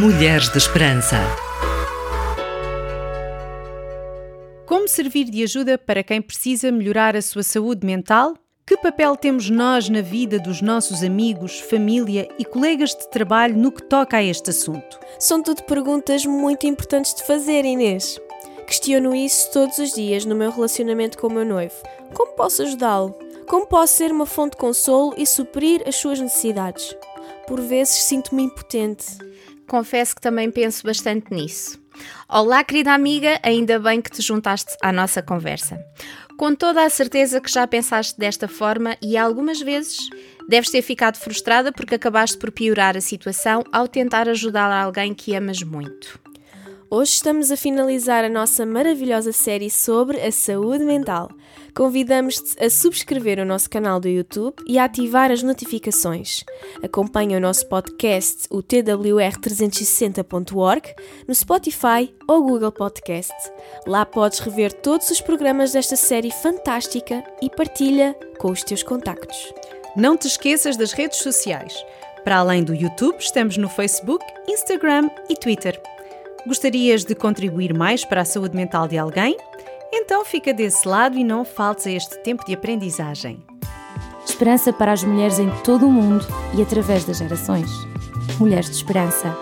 Mulheres de Esperança. Como servir de ajuda para quem precisa melhorar a sua saúde mental? Que papel temos nós na vida dos nossos amigos, família e colegas de trabalho no que toca a este assunto? São tudo perguntas muito importantes de fazer, Inês. Questiono isso todos os dias no meu relacionamento com o meu noivo. Como posso ajudá-lo? Como posso ser uma fonte de consolo e suprir as suas necessidades? Por vezes sinto-me impotente. Confesso que também penso bastante nisso. Olá, querida amiga, ainda bem que te juntaste à nossa conversa. Com toda a certeza que já pensaste desta forma e algumas vezes deves ter ficado frustrada porque acabaste por piorar a situação ao tentar ajudar alguém que amas muito. Hoje estamos a finalizar a nossa maravilhosa série sobre a saúde mental. Convidamos-te a subscrever o nosso canal do YouTube e a ativar as notificações. Acompanhe o nosso podcast, o twr360.org, no Spotify ou Google Podcast. Lá podes rever todos os programas desta série fantástica e partilha com os teus contactos. Não te esqueças das redes sociais. Para além do YouTube, estamos no Facebook, Instagram e Twitter. Gostarias de contribuir mais para a saúde mental de alguém? Então fica desse lado e não faltes a este tempo de aprendizagem. Esperança para as mulheres em todo o mundo e através das gerações. Mulheres de Esperança.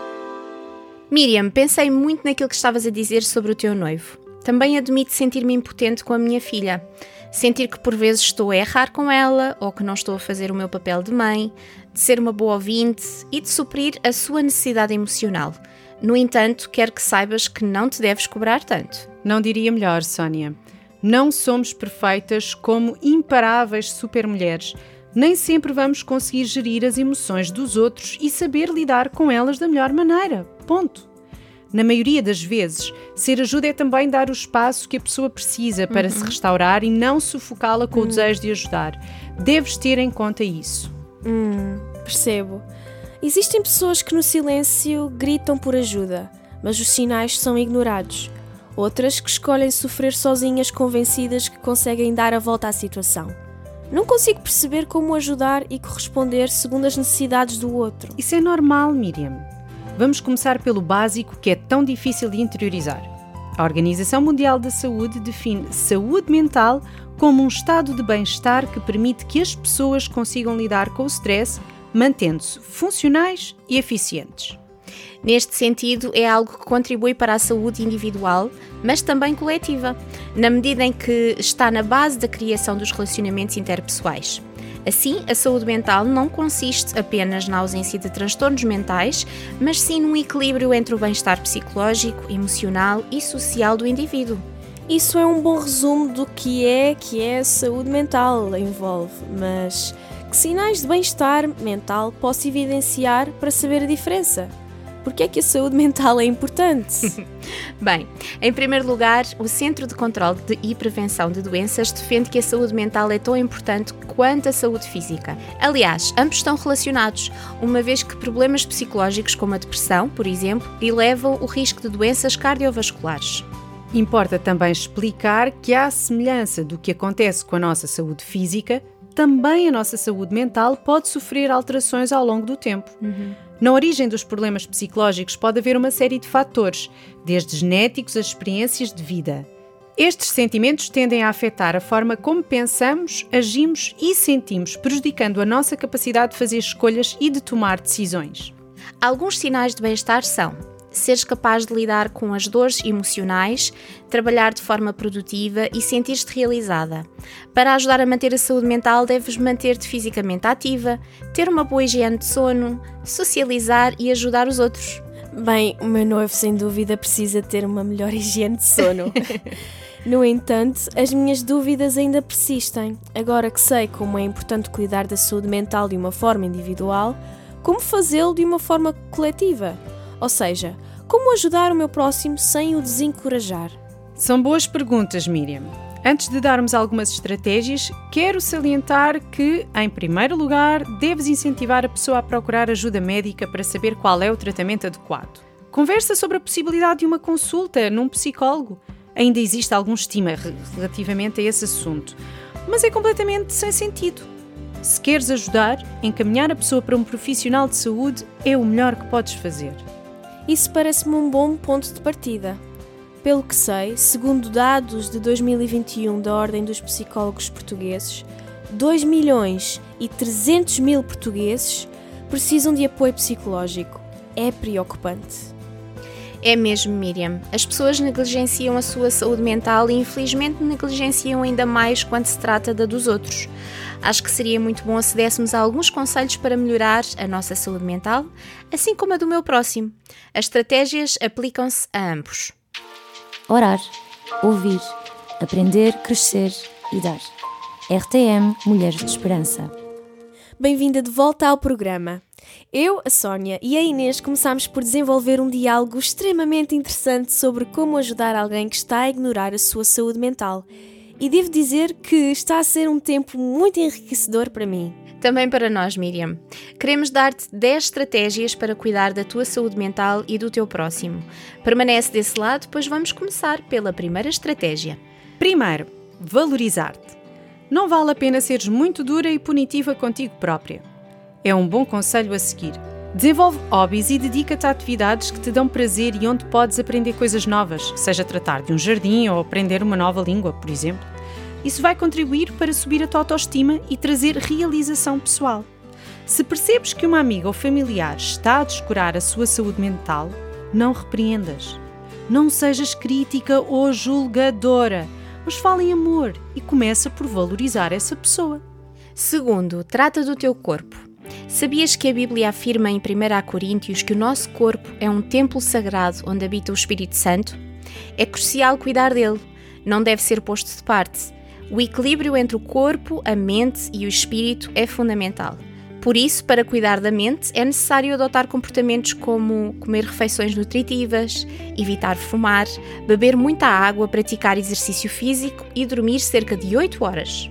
Miriam, pensei muito naquilo que estavas a dizer sobre o teu noivo. Também admito sentir-me impotente com a minha filha. Sentir que por vezes estou a errar com ela ou que não estou a fazer o meu papel de mãe, de ser uma boa ouvinte e de suprir a sua necessidade emocional. No entanto, quero que saibas que não te deves cobrar tanto. Não diria melhor, Sónia. Não somos perfeitas como imparáveis supermulheres. Nem sempre vamos conseguir gerir as emoções dos outros e saber lidar com elas da melhor maneira. Ponto. Na maioria das vezes, ser ajuda é também dar o espaço que a pessoa precisa para uhum. se restaurar e não sufocá-la com uhum. o desejo de ajudar. Deves ter em conta isso. Hum, percebo. Existem pessoas que no silêncio gritam por ajuda, mas os sinais são ignorados. Outras que escolhem sofrer sozinhas, convencidas que conseguem dar a volta à situação. Não consigo perceber como ajudar e corresponder segundo as necessidades do outro. Isso é normal, Miriam. Vamos começar pelo básico que é tão difícil de interiorizar. A Organização Mundial da Saúde define saúde mental como um estado de bem-estar que permite que as pessoas consigam lidar com o stress mantendo-se funcionais e eficientes. Neste sentido, é algo que contribui para a saúde individual, mas também coletiva, na medida em que está na base da criação dos relacionamentos interpessoais. Assim, a saúde mental não consiste apenas na ausência de transtornos mentais, mas sim num equilíbrio entre o bem-estar psicológico, emocional e social do indivíduo. Isso é um bom resumo do que é que é a saúde mental envolve, mas que sinais de bem-estar mental posso evidenciar para saber a diferença? Porque é que a saúde mental é importante? Bem, em primeiro lugar, o Centro de Controlo e Prevenção de Doenças defende que a saúde mental é tão importante quanto a saúde física. Aliás, ambos estão relacionados, uma vez que problemas psicológicos como a depressão, por exemplo, elevam o risco de doenças cardiovasculares. Importa também explicar que, à semelhança do que acontece com a nossa saúde física, também a nossa saúde mental pode sofrer alterações ao longo do tempo. Uhum. Na origem dos problemas psicológicos pode haver uma série de fatores, desde genéticos a experiências de vida. Estes sentimentos tendem a afetar a forma como pensamos, agimos e sentimos, prejudicando a nossa capacidade de fazer escolhas e de tomar decisões. Alguns sinais de bem-estar são seres capaz de lidar com as dores emocionais, trabalhar de forma produtiva e sentir-te realizada. Para ajudar a manter a saúde mental, deves manter-te fisicamente ativa, ter uma boa higiene de sono, socializar e ajudar os outros. Bem, o meu noivo sem dúvida precisa ter uma melhor higiene de sono. No entanto, as minhas dúvidas ainda persistem. Agora que sei como é importante cuidar da saúde mental de uma forma individual, como fazê-lo de uma forma coletiva? Ou seja, como ajudar o meu próximo sem o desencorajar? São boas perguntas, Miriam. Antes de darmos algumas estratégias, quero salientar que, em primeiro lugar, deves incentivar a pessoa a procurar ajuda médica para saber qual é o tratamento adequado. Conversa sobre a possibilidade de uma consulta num psicólogo. Ainda existe algum estima relativamente a esse assunto, mas é completamente sem sentido. Se queres ajudar, encaminhar a pessoa para um profissional de saúde é o melhor que podes fazer. Isso parece-me um bom ponto de partida. Pelo que sei, segundo dados de 2021 da Ordem dos Psicólogos Portugueses, 2 milhões e 300 mil portugueses precisam de apoio psicológico. É preocupante. É mesmo, Miriam. As pessoas negligenciam a sua saúde mental e, infelizmente, negligenciam ainda mais quando se trata da dos outros. Acho que seria muito bom se dessemos alguns conselhos para melhorar a nossa saúde mental, assim como a do meu próximo. As estratégias aplicam-se a ambos. Orar, ouvir, aprender, crescer e dar. RTM Mulheres de Esperança. Bem-vinda de volta ao programa. Eu, a Sónia e a Inês começámos por desenvolver um diálogo extremamente interessante sobre como ajudar alguém que está a ignorar a sua saúde mental. E devo dizer que está a ser um tempo muito enriquecedor para mim. Também para nós, Miriam. Queremos dar-te 10 estratégias para cuidar da tua saúde mental e do teu próximo. Permanece desse lado, pois vamos começar pela primeira estratégia. Primeiro, valorizar-te. Não vale a pena seres muito dura e punitiva contigo própria. É um bom conselho a seguir. Desenvolve hobbies e dedica-te a atividades que te dão prazer e onde podes aprender coisas novas, seja tratar de um jardim ou aprender uma nova língua, por exemplo. Isso vai contribuir para subir a tua autoestima e trazer realização pessoal. Se percebes que uma amiga ou familiar está a descurar a sua saúde mental, não repreendas. Não sejas crítica ou julgadora, mas fala em amor e começa por valorizar essa pessoa. Segundo, trata do teu corpo. Sabias que a Bíblia afirma em 1 Coríntios que o nosso corpo é um templo sagrado onde habita o Espírito Santo? É crucial cuidar dele, não deve ser posto de parte. O equilíbrio entre o corpo, a mente e o espírito é fundamental. Por isso, para cuidar da mente, é necessário adotar comportamentos como comer refeições nutritivas, evitar fumar, beber muita água, praticar exercício físico e dormir cerca de 8 horas.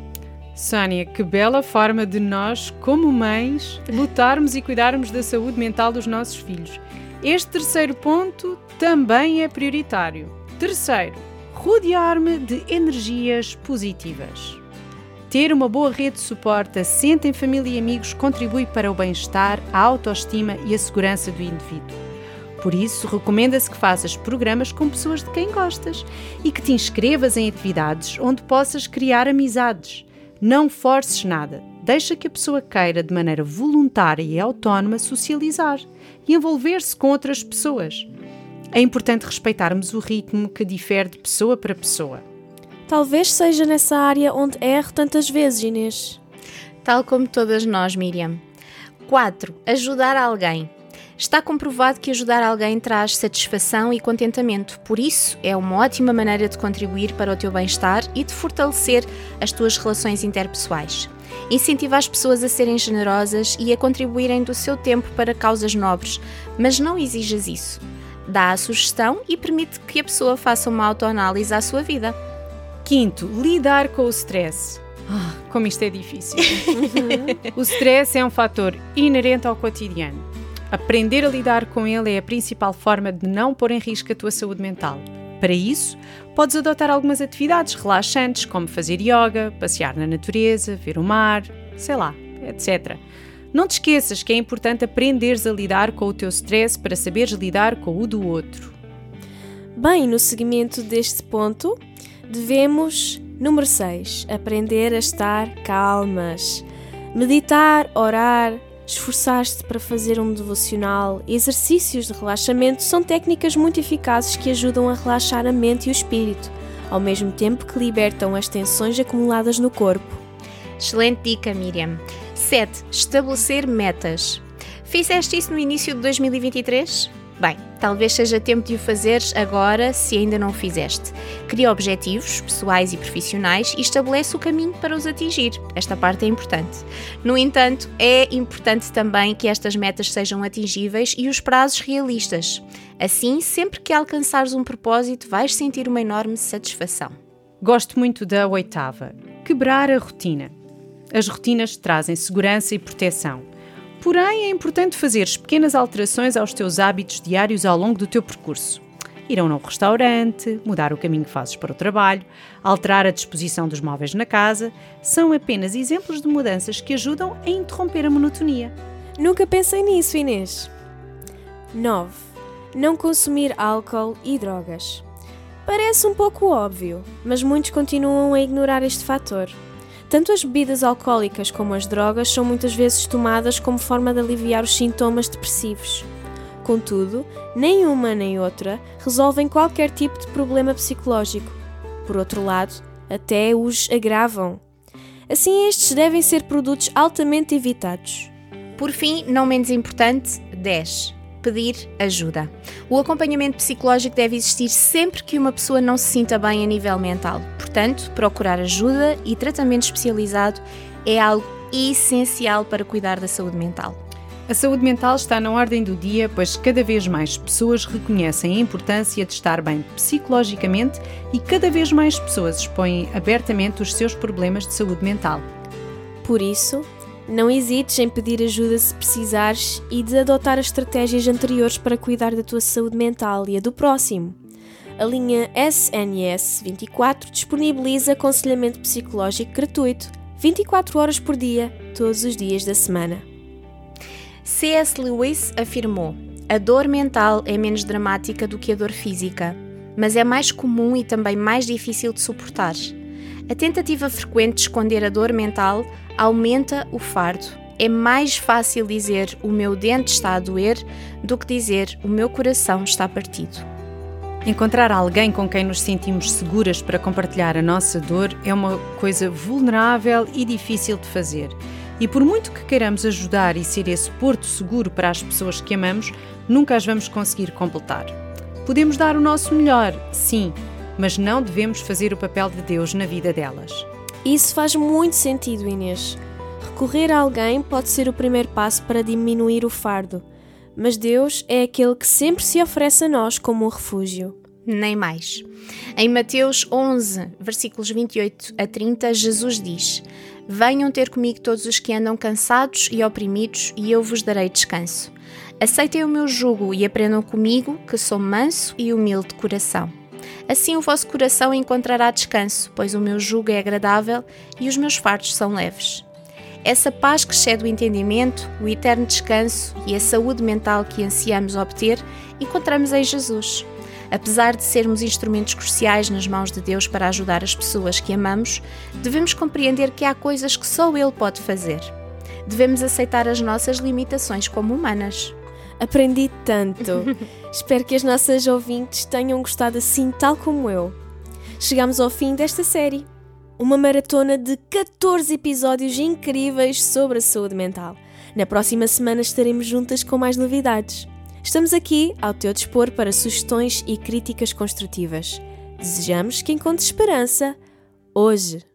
Sónia, que bela forma de nós, como mães, lutarmos e cuidarmos da saúde mental dos nossos filhos. Este terceiro ponto também é prioritário. Terceiro, rodear-me de energias positivas. Ter uma boa rede de suporte assente em família e amigos contribui para o bem-estar, a autoestima e a segurança do indivíduo. Por isso, recomenda-se que faças programas com pessoas de quem gostas e que te inscrevas em atividades onde possas criar amizades. Não forces nada. Deixa que a pessoa queira, de maneira voluntária e autónoma, socializar e envolver-se com outras pessoas. É importante respeitarmos o ritmo que difere de pessoa para pessoa. Talvez seja nessa área onde erro tantas vezes, Inês. Tal como todas nós, Miriam. 4. Ajudar alguém. Está comprovado que ajudar alguém traz satisfação e contentamento, por isso é uma ótima maneira de contribuir para o teu bem-estar e de fortalecer as tuas relações interpessoais. Incentiva as pessoas a serem generosas e a contribuírem do seu tempo para causas nobres, mas não exijas isso. Dá a sugestão e permite que a pessoa faça uma autoanálise à sua vida. Quinto, lidar com o stress. Ah, como isto é difícil. o stress é um fator inerente ao cotidiano. Aprender a lidar com ele é a principal forma de não pôr em risco a tua saúde mental. Para isso, podes adotar algumas atividades relaxantes, como fazer yoga, passear na natureza, ver o mar, sei lá, etc. Não te esqueças que é importante aprenderes a lidar com o teu stress para saberes lidar com o do outro. Bem, no seguimento deste ponto, devemos, número 6, aprender a estar calmas. Meditar, orar, Esforçar-te para fazer um devocional exercícios de relaxamento são técnicas muito eficazes que ajudam a relaxar a mente e o espírito, ao mesmo tempo que libertam as tensões acumuladas no corpo. Excelente dica, Miriam. 7. Estabelecer metas. Fizeste isso no início de 2023? Bem, talvez seja tempo de o fazeres agora se ainda não o fizeste. Cria objetivos pessoais e profissionais e estabelece o caminho para os atingir. Esta parte é importante. No entanto, é importante também que estas metas sejam atingíveis e os prazos realistas. Assim, sempre que alcançares um propósito, vais sentir uma enorme satisfação. Gosto muito da oitava: quebrar a rotina. As rotinas trazem segurança e proteção Porém, é importante fazeres pequenas alterações aos teus hábitos diários ao longo do teu percurso. Ir a um novo restaurante, mudar o caminho que fazes para o trabalho, alterar a disposição dos móveis na casa, são apenas exemplos de mudanças que ajudam a interromper a monotonia. Nunca pensei nisso, Inês. 9. não consumir álcool e drogas. Parece um pouco óbvio, mas muitos continuam a ignorar este fator. Tanto as bebidas alcoólicas como as drogas são muitas vezes tomadas como forma de aliviar os sintomas depressivos. Contudo, nem uma nem outra resolvem qualquer tipo de problema psicológico. Por outro lado, até os agravam. Assim, estes devem ser produtos altamente evitados. Por fim, não menos importante, 10 pedir ajuda. O acompanhamento psicológico deve existir sempre que uma pessoa não se sinta bem a nível mental. Portanto, procurar ajuda e tratamento especializado é algo essencial para cuidar da saúde mental. A saúde mental está na ordem do dia, pois cada vez mais pessoas reconhecem a importância de estar bem psicologicamente e cada vez mais pessoas expõem abertamente os seus problemas de saúde mental. Por isso, não hesites em pedir ajuda se precisares e de adotar as estratégias anteriores para cuidar da tua saúde mental e a do próximo. A linha SNS 24 disponibiliza aconselhamento psicológico gratuito 24 horas por dia, todos os dias da semana. C.S. Lewis afirmou: A dor mental é menos dramática do que a dor física, mas é mais comum e também mais difícil de suportar. A tentativa frequente de esconder a dor mental aumenta o fardo. É mais fácil dizer o meu dente está a doer do que dizer o meu coração está partido. Encontrar alguém com quem nos sentimos seguras para compartilhar a nossa dor é uma coisa vulnerável e difícil de fazer. E por muito que queiramos ajudar e ser esse porto seguro para as pessoas que amamos, nunca as vamos conseguir completar. Podemos dar o nosso melhor, sim, mas não devemos fazer o papel de Deus na vida delas. Isso faz muito sentido, Inês. Recorrer a alguém pode ser o primeiro passo para diminuir o fardo, mas Deus é aquele que sempre se oferece a nós como um refúgio. Nem mais. Em Mateus 11, versículos 28 a 30, Jesus diz: Venham ter comigo todos os que andam cansados e oprimidos, e eu vos darei descanso. Aceitem o meu jugo e aprendam comigo, que sou manso e humilde de coração Assim o vosso coração encontrará descanso, pois o meu jugo é agradável e os meus fardos são leves. Essa paz que excede o entendimento, o eterno descanso e a saúde mental que ansiamos obter, encontramos em Jesus. Apesar de sermos instrumentos cruciais nas mãos de Deus para ajudar as pessoas que amamos, devemos compreender que há coisas que só Ele pode fazer. Devemos aceitar as nossas limitações como humanas. Aprendi tanto. Espero que as nossas ouvintes tenham gostado assim, tal como eu. Chegamos ao fim desta série. Uma maratona de 14 episódios incríveis sobre a saúde mental. Na próxima semana estaremos juntas com mais novidades. Estamos aqui ao teu dispor para sugestões e críticas construtivas. Desejamos que encontres esperança hoje.